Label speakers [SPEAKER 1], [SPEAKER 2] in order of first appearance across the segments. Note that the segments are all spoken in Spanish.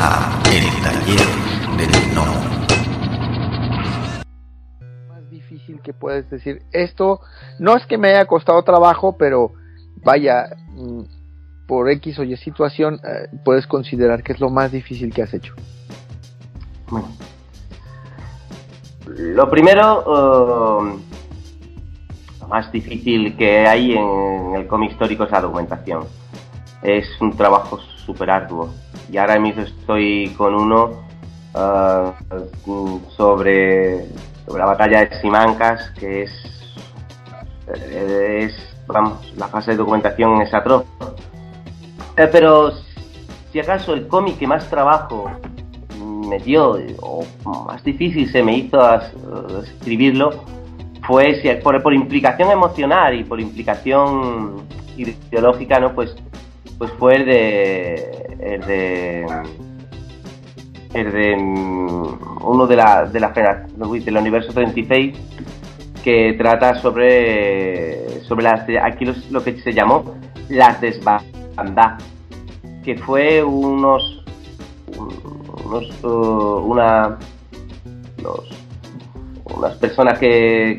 [SPEAKER 1] a El Taller del No.
[SPEAKER 2] Más difícil que puedes decir, esto no es que me haya costado trabajo, pero vaya, mm, por X o Y situación, eh, puedes considerar que es lo más difícil que has hecho.
[SPEAKER 3] Bueno. Lo primero, eh, lo más difícil que hay en el cómic histórico es la documentación. Es un trabajo súper arduo. Y ahora mismo estoy con uno eh, sobre, sobre la batalla de Simancas, que es, es vamos, la fase de documentación es atroz. Eh, pero si acaso el cómic que más trabajo me dio, o más difícil se me hizo as- escribirlo, fue si- por, por implicación emocional y por implicación ideológica, ¿no? Pues, pues fue el de. el de. el de. mm, uno de la, de la del universo 36 que trata sobre sobre las aquí los- lo que se llamó las desbandadas que fue unos unos uh, una los- unas personas que,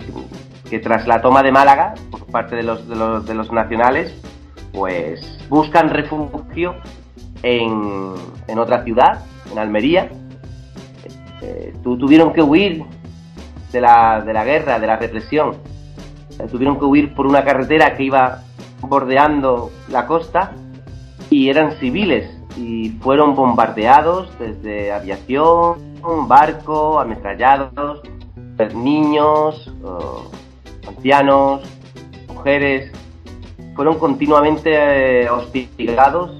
[SPEAKER 3] que tras la toma de Málaga por parte de los, de los de los nacionales pues buscan refugio en, en otra ciudad en Almería Eh, tu- tuvieron que huir de la, de la guerra, de la represión. Eh, tuvieron que huir por una carretera que iba bordeando la costa y eran civiles y fueron bombardeados desde aviación, barco, ametrallados, eh, niños, ancianos, mujeres, fueron continuamente eh, hostigados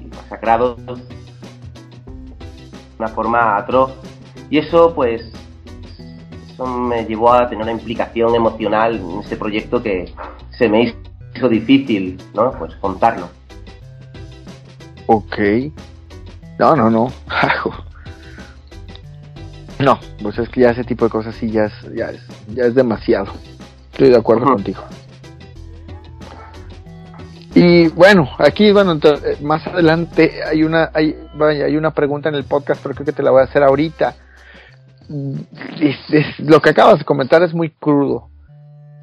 [SPEAKER 3] y masacrados de una forma atroz y eso pues eso me llevó a tener una implicación emocional en este proyecto que se me hizo difícil, ¿no? Pues contarlo.
[SPEAKER 2] Ok. No, no, no. no, pues es que ya ese tipo de cosas sí ya es, ya es, ya es demasiado. Estoy de acuerdo contigo. Y bueno, aquí, bueno, ento- eh, más adelante hay una, hay, vaya, hay una pregunta en el podcast, pero creo que te la voy a hacer ahorita. Mm, es- lo que acabas de comentar es muy crudo.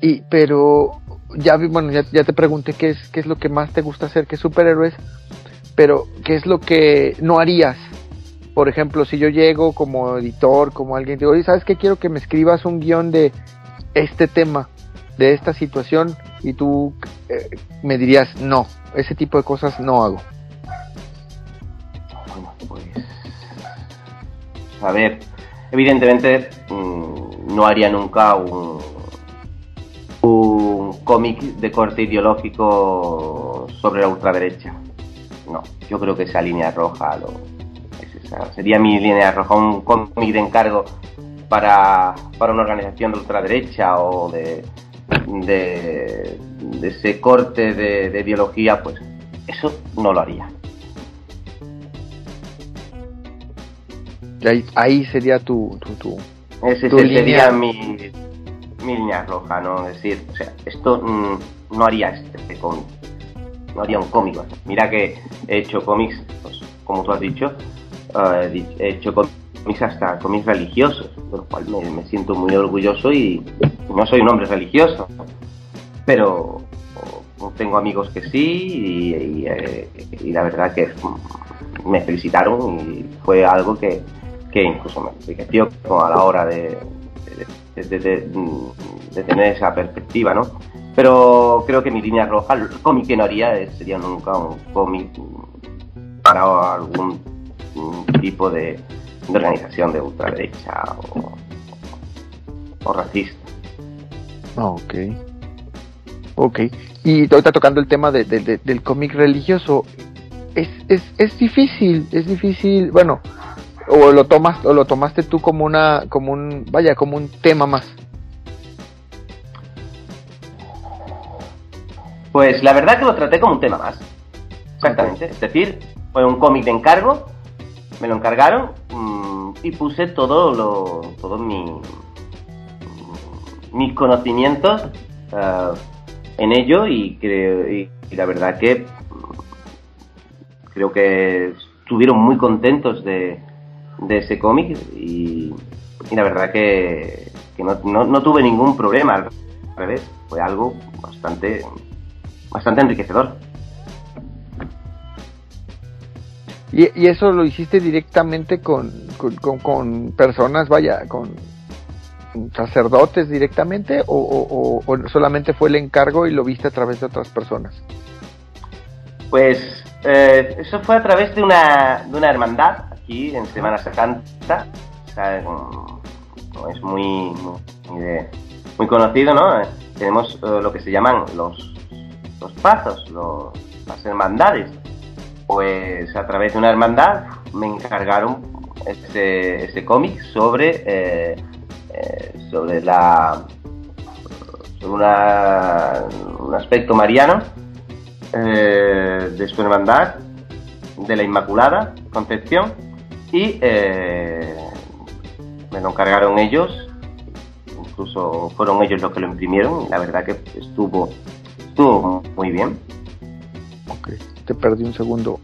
[SPEAKER 2] Y, pero ya vi, bueno, ya, ya te pregunté qué es, qué es lo que más te gusta hacer, qué superhéroes, pero qué es lo que no harías. Por ejemplo, si yo llego como editor, como alguien, digo, oye, ¿sabes qué? Quiero que me escribas un guion de este tema, de esta situación, y tú eh, me dirías, no, ese tipo de cosas no hago.
[SPEAKER 3] Pues. A ver, evidentemente mm, no haría nunca un, un cómic de corte ideológico sobre la ultraderecha. No, yo creo que esa línea roja lo, sería mi línea roja, un cómic de encargo para, para una organización de ultraderecha o de, de, de ese corte de, de ideología, pues eso no lo haría.
[SPEAKER 2] Ahí, ahí sería tu, tu, tu-
[SPEAKER 3] Ese
[SPEAKER 2] Tu
[SPEAKER 3] sería
[SPEAKER 2] línea-
[SPEAKER 3] mi, mi línea roja, ¿no? Es decir, o sea, esto mm, no haría este, este cómic. No haría un cómic. así. Mira que he hecho cómics, pues, como tú has dicho, eh, he hecho cómics hasta cómics religiosos, de lo cual me, me siento muy orgulloso y no soy un hombre religioso. Pero tengo amigos que sí eh, y la verdad que me felicitaron y fue algo que, que incluso me enriqueció a la hora de, de, de- tener esa perspectiva, ¿no? Pero creo que mi línea roja, el cómic que no haría sería nunca un cómic para algún tipo de, de organización de ultraderecha o, o racista.
[SPEAKER 2] Ah, ok. Ok. Y ahorita tocando el tema de- de- de- del cómic religioso, es, es, es difícil, es difícil, bueno, o lo tomas, o lo tomaste tú como una, como un, vaya, como un tema más.
[SPEAKER 3] Pues la verdad que lo traté como un tema más. Exactamente. Es decir, fue un cómic de encargo, me lo encargaron mm, y puse todo lo, todo mi, mis conocimientos eh, en ello y creo y, la verdad que creo que estuvieron muy contentos de, de ese cómic y, la verdad que, no, no, no tuve ningún problema, al revés, fue algo bastante, bastante enriquecedor.
[SPEAKER 2] ¿Y, y eso lo hiciste directamente con, con, con, con personas, vaya, con sacerdotes directamente o, o- o- solamente fue el encargo y lo viste a través de otras personas?
[SPEAKER 3] Pues eh, eso fue a través de una, de una hermandad aquí en Semana Santa. Es muy, muy, de- muy conocido, ¿no? Eh, Tenemos eh, lo que se llaman los, los pazos, las hermandades. Pues a través de una hermandad me encargaron ese, ese cómic sobre, eh, eh, sobre la sobre una- un aspecto mariano eh, de su hermandad, de la Inmaculada Concepción, y eh, me lo encargaron ellos, incluso fueron ellos los que lo imprimieron, y la verdad que estuvo, estuvo muy bien.
[SPEAKER 2] Ok, te perdí un segundo.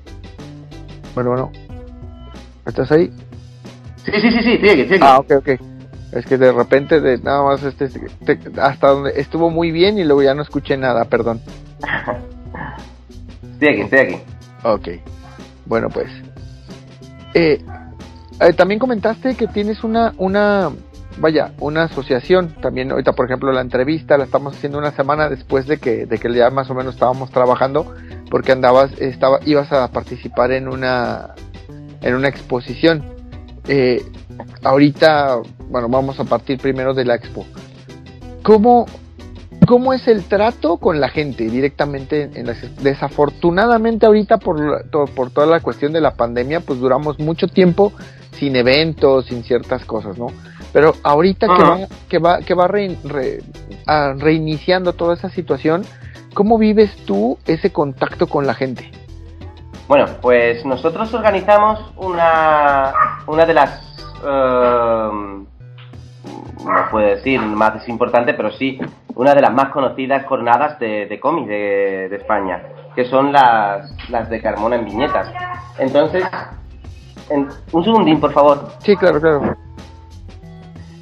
[SPEAKER 2] Bueno, bueno. ¿Estás ahí?
[SPEAKER 3] Sí, sí, sí, sí, estoy aquí, estoy aquí.
[SPEAKER 2] Ah, ok, ok. Es que de repente, de nada más, este, te- hasta donde estuvo muy bien y luego ya no escuché nada, perdón.
[SPEAKER 3] Estoy aquí, estoy aquí.
[SPEAKER 2] Ok. Bueno, pues. Eh, eh, también comentaste que tienes una, una, vaya, una asociación. También ahorita, por ejemplo, la entrevista la estamos haciendo una semana después de que, de que ya más o menos estábamos trabajando, porque andabas, estaba, ibas a participar en una, en una exposición. Eh, ahorita, bueno, vamos a partir primero de la expo. ¿Cómo, ¿Cómo es el trato con la gente directamente en las desafortunadamente ahorita por, por toda la cuestión de la pandemia pues duramos mucho tiempo sin eventos sin ciertas cosas no pero ahorita que va que va que va rein- re- reiniciando toda esa situación cómo vives tú ese contacto con la gente
[SPEAKER 3] Bueno, pues nosotros organizamos una, una de las, eh, no puedo decir más importante, pero sí una de las más conocidas jornadas de, de cómic de, de España, que son las, las de Carmona en viñetas. Entonces, en- un segundín, por favor.
[SPEAKER 2] sí claro claro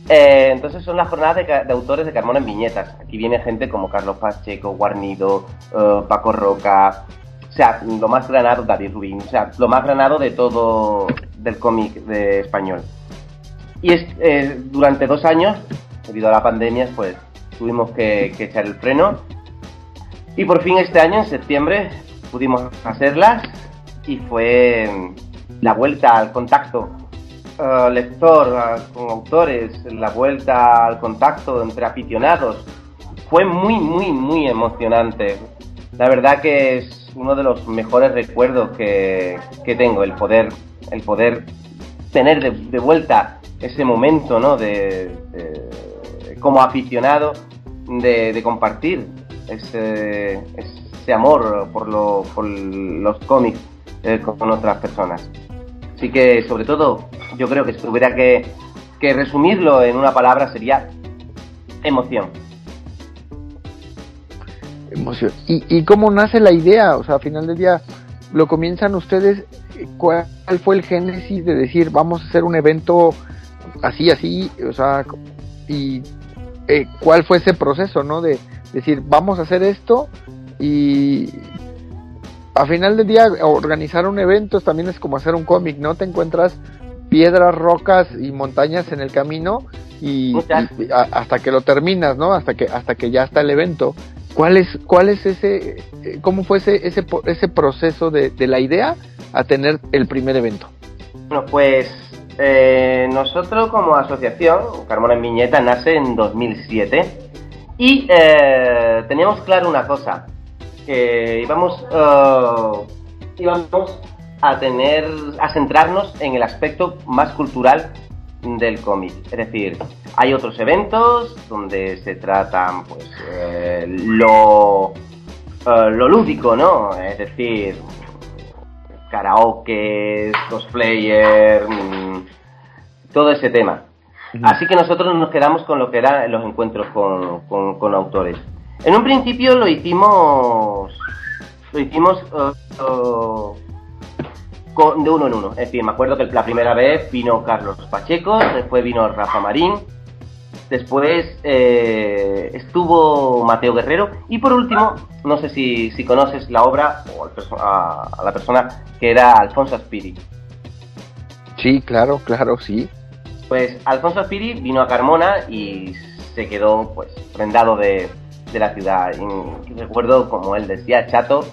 [SPEAKER 3] Eh, entonces son las jornadas de, de autores de Carmona en viñetas. Aquí viene gente como Carlos Pacheco, Guarnido, eh, Paco Roca, o sea, lo más granado, David Rubín, o sea, lo más granado de todo del cómic de español. Y es, eh, durante dos años, debido a la pandemia, pues tuvimos que, que echar el freno. Y por fin este año, en septiembre, pudimos hacerlas y fue mm, la vuelta al contacto eh, lector eh, con autores, la vuelta al contacto entre aficionados. Fue muy, muy, muy emocionante. La verdad que es uno de los mejores recuerdos que, que tengo, el poder, el poder tener de, de vuelta ese momento, ¿no? De, como aficionado, de, de compartir ese, ese amor por, lo- por los cómics eh, con otras personas. Así que, sobre todo, yo creo que si tuviera que, resumirlo en una palabra sería emoción.
[SPEAKER 2] emoción. ¿Y, ¿Y cómo nace la idea? O sea, a final del día, ¿lo comienzan ustedes? ¿Cuál fue el génesis de decir, vamos a hacer un evento así, así? O sea, y eh, cuál fue ese proceso, ¿no? De decir, vamos a hacer esto y a final del día organizar un evento también es como hacer un cómic, ¿no? Te encuentras piedras, rocas y montañas en el camino y,
[SPEAKER 3] Muchas.
[SPEAKER 2] y a- hasta que lo terminas, ¿no? Hasta que hasta que ya está el evento. ¿Cuál es cuál es ese eh, cómo fue ese ese ese proceso de, de la idea a tener el primer evento?
[SPEAKER 3] Bueno, pues eh, nosotros como asociación, Carmona en Viñeta, nace en 2007 y eh, teníamos claro una cosa, que íbamos, eh, íbamos a tener, a centrarnos en el aspecto más cultural del cómic. Es decir, hay otros eventos donde se tratan pues lo, lo lúdico, ¿no? Es decir, karaoke, cosplayer, mm, todo ese tema. Así que nosotros nos quedamos con lo que eran los encuentros con, con- con autores. En un principio lo hicimos, lo hicimos eh, eh, de uno en uno. Es decir, me acuerdo que la primera vez vino Carlos Pacheco, después vino Rafa Marín, después eh, estuvo Mateo Guerrero y por último, no sé si, si conoces la obra o a, la persona que era Alfonso Aspiri.
[SPEAKER 2] Sí, claro, claro, sí.
[SPEAKER 3] Pues Alfonso Aspiri vino a Carmona y se quedó pues prendado de, de la ciudad. Y recuerdo como él decía, chato,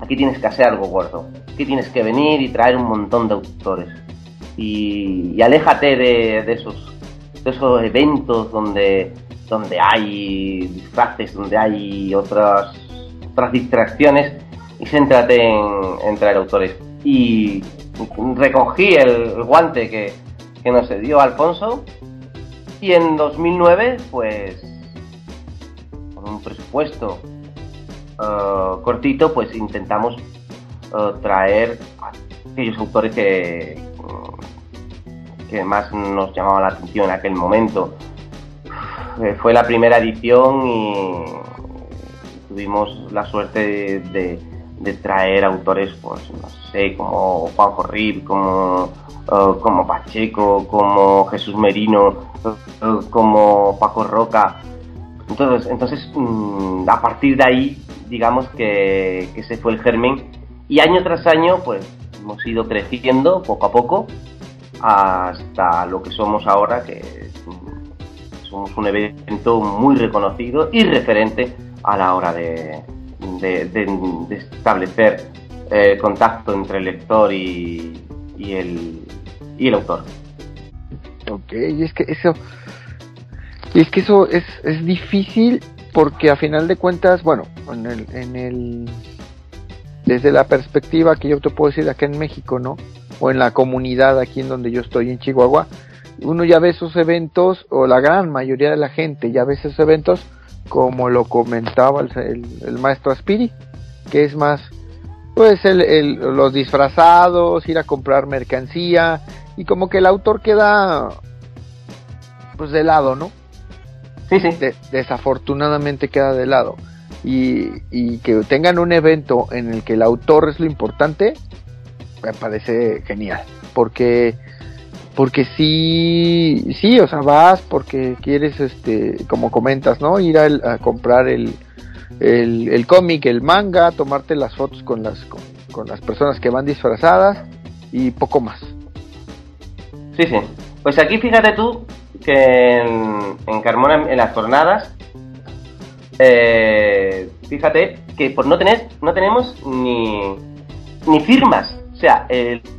[SPEAKER 3] aquí tienes que hacer algo gordo. Aquí tienes que venir y traer un montón de autores. Y, aléjate de, de esos eventos donde, donde hay disfraces, donde hay otras, otras distracciones y céntrate en, traer autores. Y recogí el, guante que, que nos dio Alfonso y en 2009 pues con un presupuesto uh, cortito, pues intentamos uh, traer a aquellos autores que, que más nos llamaban la atención en aquel momento. Eh, fue la primera edición y tuvimos la suerte de, traer autores, pues no sé, como Juanjo Rib, como, uh, como Pacheco, como Jesús Merino, como Paco Roca. Entonces, entonces mm, a partir de ahí digamos que, que ese fue el germen y año tras año pues hemos ido creciendo poco a poco hasta lo que somos ahora que somos un evento muy reconocido y referente a la hora de, establecer eh, contacto entre el lector y, y, el, y el autor.
[SPEAKER 2] Ok, y es que eso, y es que eso es, es difícil porque a final de cuentas, bueno, en el, en el, desde la perspectiva que yo te puedo decir acá en México, ¿no? O en la comunidad aquí en donde yo estoy, en Chihuahua, uno ya ve esos eventos, o la gran mayoría de la gente ya ve esos eventos, como lo comentaba el, el, maestro Aspiri, que es más, pues el, los disfrazados, ir a comprar mercancía, y como que el autor queda, pues de lado, ¿no?
[SPEAKER 3] Sí, sí.
[SPEAKER 2] desafortunadamente queda de lado. Y, y, que tengan un evento en el que el autor es lo importante, me parece genial. Porque, porque sí, sí, o sea, vas porque quieres, este, como comentas, ¿no? Ir a, comprar el, el, el cómic, el manga, tomarte las fotos con las, con, las personas que van disfrazadas y poco más.
[SPEAKER 3] Sí, sí. Pues aquí fíjate tú que en, Carmona, en las jornadas, eh, fíjate que por no tener, no tenemos ni, ni firmas. O sea,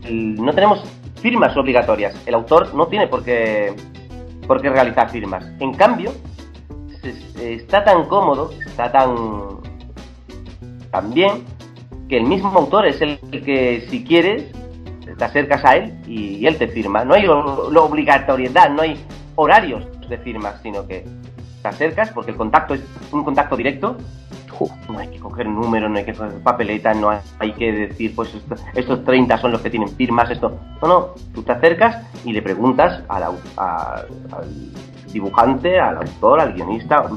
[SPEAKER 3] no tenemos firmas obligatorias. El autor no tiene por qué, por qué realizar firmas. En cambio, está tan cómodo, está tan, tan bien, que el mismo autor es el que si quieres te acercas a él y, él te firma. No hay obligatoriedad, no hay horarios de firmas, sino que te acercas porque el contacto es un contacto directo. No hay que coger números, no hay que coger papeleta, no hay, que decir, pues estos 30 son los que tienen firmas, esto. No, no, tú te acercas y le preguntas al, al dibujante, al autor, al guionista,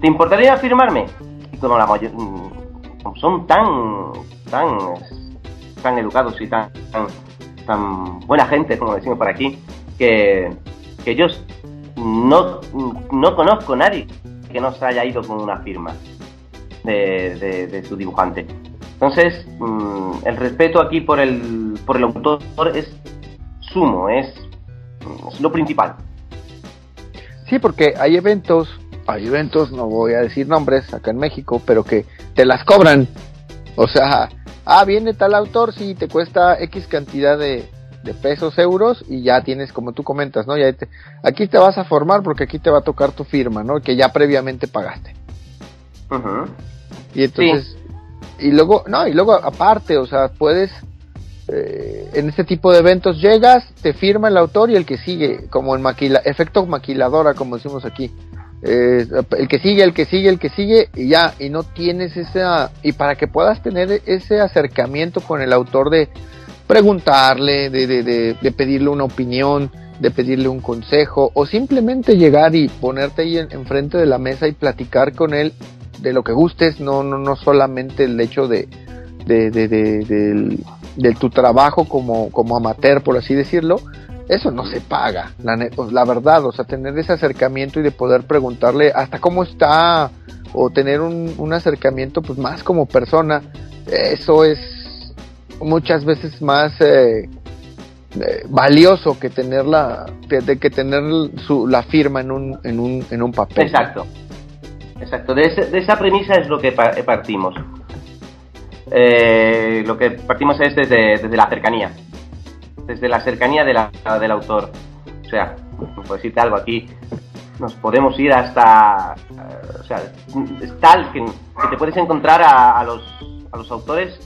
[SPEAKER 3] ¿te importaría firmarme? Y como la mayor, mm, son tan, tan, tan educados y tan, tan, tan buena gente, como decimos por aquí, que que yo no, no conozco a nadie que no se haya ido con una firma de, su dibujante. Entonces, mm, el respeto aquí por el, por el autor es sumo, es, lo principal.
[SPEAKER 2] Sí, porque hay eventos, hay eventos, no voy a decir nombres acá en México, pero que te las cobran. O sea, ah, viene tal autor, si te cuesta X cantidad de, de pesos, euros, y ya tienes, como tú comentas, ¿no? Ya aquí te vas a formar porque aquí te va a tocar tu firma, ¿no? Que ya previamente pagaste. Y entonces, y luego, no, y luego aparte, o sea, puedes, eh, en este tipo de eventos llegas, te firma el autor y el que sigue, como el maquila, efecto maquiladora, como decimos aquí. Eh, el que sigue, el que sigue, el que sigue, y ya, y no tienes esa, y para que puedas tener ese acercamiento con el autor de, preguntarle, de, de, de, pedirle una opinión, de pedirle un consejo o simplemente llegar y ponerte ahí enfrente de la mesa y platicar con él de lo que gustes, no, no, no solamente el hecho de, de, de, tu trabajo como, como amateur, por así decirlo, eso no se paga, la, la verdad, o sea, tener ese acercamiento y de poder preguntarle hasta cómo está o tener un, un acercamiento pues más como persona, eso es muchas veces más eh, eh, valioso que tener la de, que tener su, la firma en un, en un, en un papel.
[SPEAKER 3] Exacto, exacto, de, de esa premisa es lo que partimos. Eh, lo que partimos es desde, la cercanía desde la cercanía de la, del autor. O sea, por decirte algo aquí, nos podemos ir hasta. Eh, o sea, es tal que, te puedes encontrar a, los, a los autores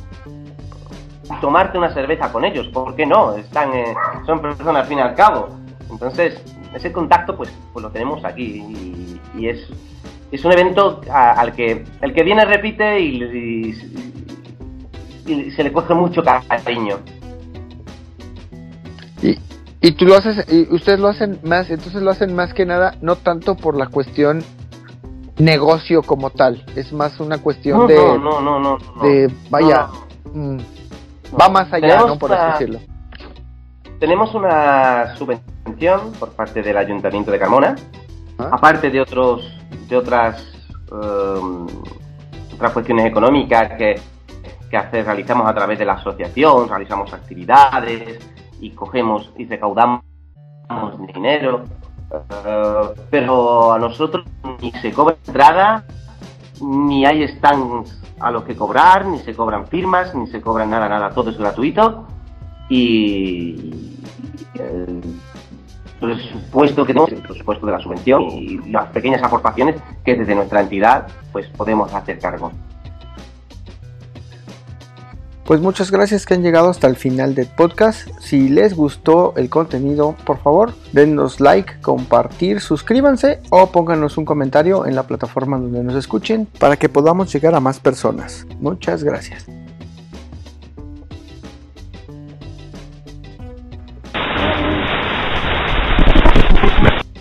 [SPEAKER 3] tomarte una cerveza con ellos, ¿por qué no? Están, eh, son personas al fin y al cabo. Entonces, ese contacto pues, pues lo tenemos aquí y, es, es un evento al que el que viene repite y, y se le coge mucho cariño.
[SPEAKER 2] Y, y tú lo haces, y ustedes lo hacen más, entonces lo hacen más que nada, no tanto por la cuestión negocio como tal, es más una cuestión de,
[SPEAKER 3] no, no, no,
[SPEAKER 2] de, vaya, mm, va más allá, ¿no? Por así decirlo.
[SPEAKER 3] Tenemos una subvención por parte del Ayuntamiento de Carmona, ah. aparte de otros, de otras, um, otras cuestiones económicas que, que realizamos a través de la asociación, realizamos actividades, y cogemos y recaudamos dinero, eh, pero a nosotros ni se cobra entrada, ni hay stands a los que cobrar, ni se cobran firmas, ni se cobran nada, nada, todo es gratuito y el presupuesto que tenemos, el presupuesto de la subvención y las pequeñas aportaciones que desde nuestra entidad pues podemos hacer cargo.
[SPEAKER 2] Pues muchas gracias que han llegado hasta el final del podcast. Si les gustó el contenido, por favor, denos like, compartir, suscríbanse o pónganos un comentario en la plataforma donde nos escuchen para que podamos llegar a más personas. Muchas gracias.